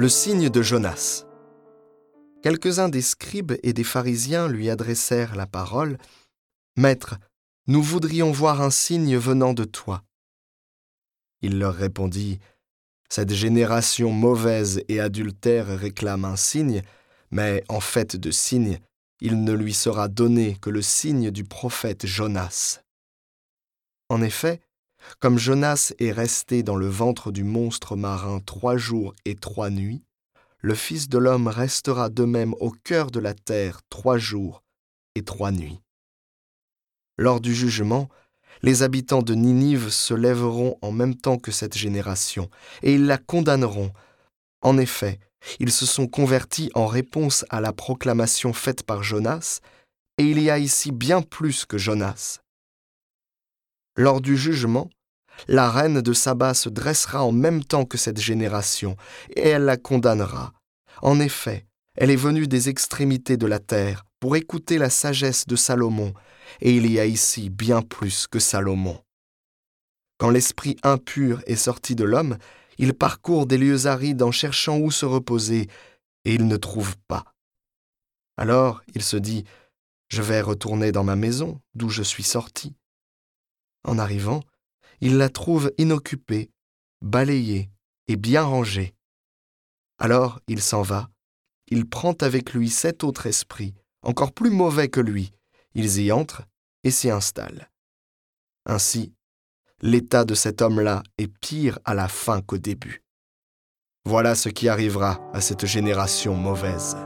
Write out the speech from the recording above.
Le signe de Jonas. Quelques-uns des scribes et des pharisiens lui adressèrent la parole. Maître, nous voudrions voir un signe venant de toi. Il leur répondit, Cette génération mauvaise et adultère réclame un signe, mais en fait de signe, il ne lui sera donné que le signe du prophète Jonas. En effet, comme Jonas est resté dans le ventre du monstre marin trois jours et trois nuits, le Fils de l'homme restera de même au cœur de la terre trois jours et trois nuits. Lors du jugement, les habitants de Ninive se lèveront en même temps que cette génération, et ils la condamneront. En effet, ils se sont convertis en réponse à la proclamation faite par Jonas, et il y a ici bien plus que Jonas. Lors du jugement, la reine de Saba se dressera en même temps que cette génération, et elle la condamnera. En effet, elle est venue des extrémités de la terre pour écouter la sagesse de Salomon, et il y a ici bien plus que Salomon. Quand l'esprit impur est sorti de l'homme, il parcourt des lieux arides en cherchant où se reposer, et il ne trouve pas. Alors il se dit, Je vais retourner dans ma maison, d'où je suis sorti. En arrivant, il la trouve inoccupée, balayée et bien rangée. Alors il s'en va, il prend avec lui sept autres esprits, encore plus mauvais que lui, ils y entrent et s'y installent. Ainsi, l'état de cet homme-là est pire à la fin qu'au début. Voilà ce qui arrivera à cette génération mauvaise.